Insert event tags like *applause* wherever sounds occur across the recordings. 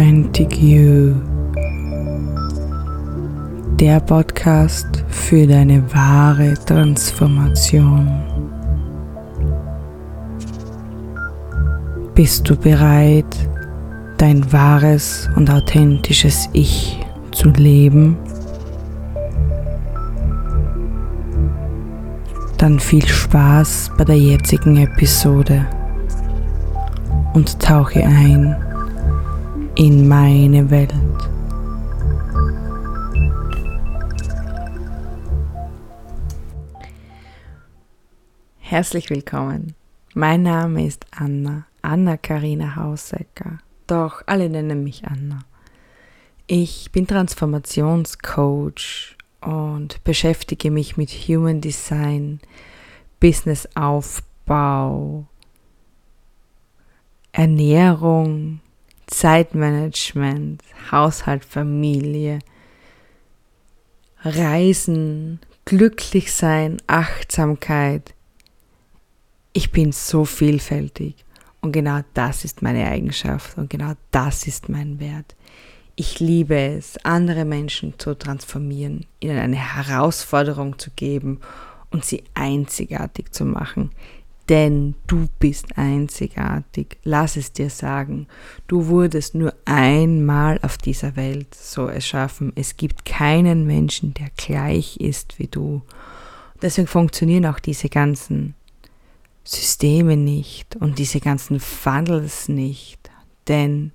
Authentic You. Der Podcast für deine wahre Transformation. Bist du bereit, dein wahres und authentisches Ich zu leben? Dann viel Spaß bei der jetzigen Episode und tauche ein in meine Welt. Herzlich willkommen. Mein Name ist Anna, Anna Karina Hausecker. Doch alle nennen mich Anna. Ich bin Transformationscoach und beschäftige mich mit Human Design, Businessaufbau, Ernährung, Zeitmanagement, Haushalt, Familie, Reisen, glücklich sein, Achtsamkeit. Ich bin so vielfältig und genau das ist meine Eigenschaft und genau das ist mein Wert. Ich liebe es, andere Menschen zu transformieren, ihnen eine Herausforderung zu geben und sie einzigartig zu machen denn du bist einzigartig. Lass es dir sagen. Du wurdest nur einmal auf dieser Welt so erschaffen. Es gibt keinen Menschen, der gleich ist wie du. Deswegen funktionieren auch diese ganzen Systeme nicht und diese ganzen Funnels nicht. Denn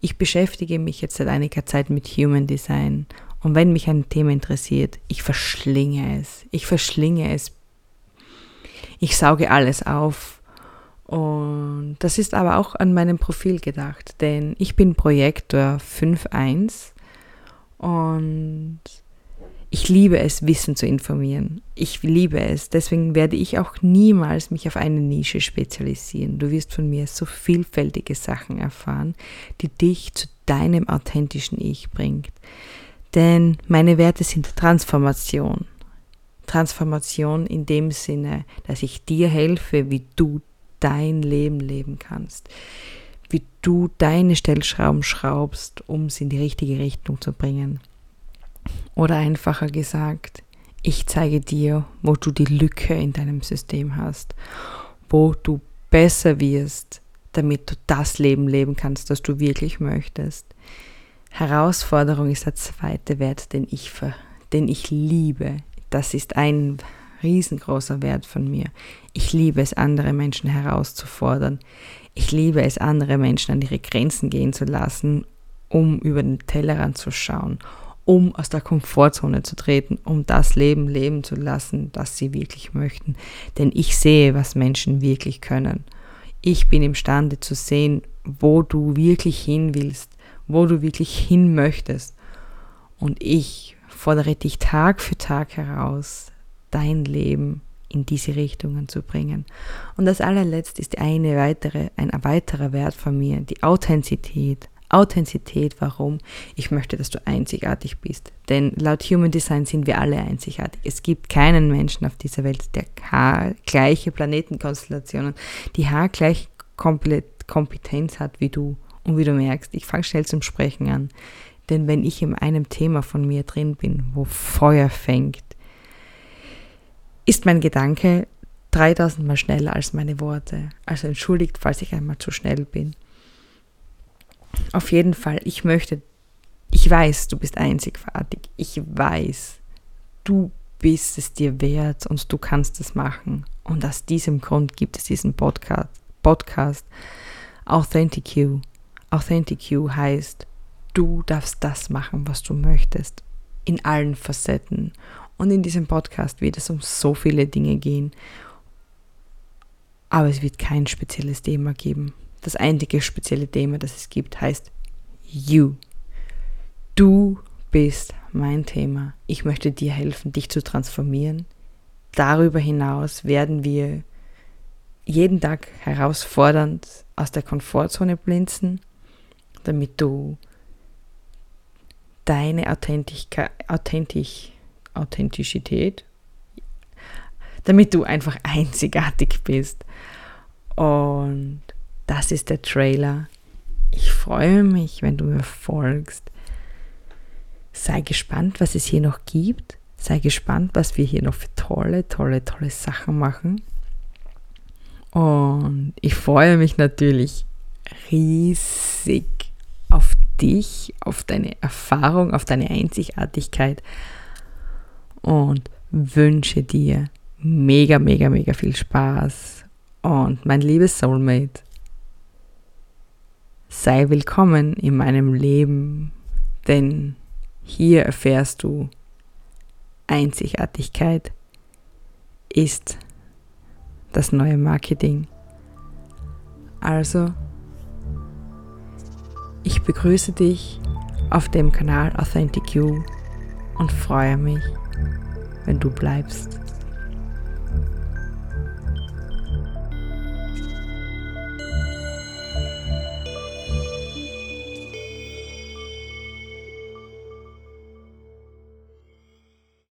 ich beschäftige mich jetzt seit einiger Zeit mit Human Design. Und wenn mich ein Thema interessiert, ich verschlinge es. Ich verschlinge es ich sauge alles auf. Und das ist aber auch an meinem Profil gedacht, denn ich bin Projektor 5.1 und ich liebe es, Wissen zu informieren. Ich liebe es. Deswegen werde ich auch niemals mich auf eine Nische spezialisieren. Du wirst von mir so vielfältige Sachen erfahren, die dich zu deinem authentischen Ich bringt. Denn meine Werte sind Transformation, Transformation in dem Sinne, dass ich dir helfe, wie du dein Leben leben kannst, wie du deine Stellschrauben schraubst, um sie in die richtige Richtung zu bringen. Oder einfacher gesagt, ich zeige dir, wo du die Lücke in deinem System hast, wo du besser wirst, damit du das Leben leben kannst, das du wirklich möchtest. Herausforderung ist der zweite Wert, den ich, den ich liebe das ist ein riesengroßer Wert von mir. Ich liebe es, andere Menschen herauszufordern. Ich liebe es, andere Menschen an ihre Grenzen gehen zu lassen, um über den Tellerrand zu schauen, um aus der Komfortzone zu treten, um das Leben leben zu lassen, das sie wirklich möchten. Denn ich sehe, was Menschen wirklich können. Ich bin imstande zu sehen, wo du wirklich hin willst, wo du wirklich hin möchtest. Und ich fordere dich Tag für Tag heraus, dein Leben in diese Richtungen zu bringen. Und das allerletzt ist eine weitere, ein weiterer Wert von mir, die Authentizität. Authentizität, warum? Ich möchte, dass du einzigartig bist. Denn laut Human Design sind wir alle einzigartig. Es gibt keinen Menschen auf dieser Welt, der gleiche Planetenkonstellationen, die haargleiche Kompetenz hat wie du. Und wie du merkst, ich fange schnell zum Sprechen an. Denn wenn ich in einem Thema von mir drin bin, wo Feuer fängt, ist mein Gedanke 3000 Mal schneller als meine Worte. Also entschuldigt, falls ich einmal zu schnell bin. Auf jeden Fall, ich möchte, ich weiß, du bist einzigartig. Ich weiß, du bist es dir wert und du kannst es machen. Und aus diesem Grund gibt es diesen Podcast, Podcast Authentic You. Authentic You heißt, du darfst das machen, was du möchtest, in allen Facetten. Und in diesem Podcast wird es um so viele Dinge gehen, aber es wird kein spezielles Thema geben. Das einzige spezielle Thema, das es gibt, heißt You. Du bist mein Thema. Ich möchte dir helfen, dich zu transformieren. Darüber hinaus werden wir jeden Tag herausfordernd aus der Komfortzone blinzen, damit du deine Authentisch, Authentizität, damit du einfach *laughs* einzigartig bist. Und das ist der Trailer. Ich freue mich, wenn du mir folgst. Sei gespannt, was es hier noch gibt. Sei gespannt, was wir hier noch für tolle, tolle, tolle Sachen machen. Und ich freue mich natürlich riesig auf dich, auf deine Erfahrung, auf deine Einzigartigkeit und wünsche dir mega, mega, mega viel Spaß. Und mein liebes Soulmate, sei willkommen in meinem Leben, denn hier erfährst du, Einzigartigkeit ist das neue Marketing. Also, ich begrüße dich auf dem Kanal Authentic You und freue mich, wenn du bleibst.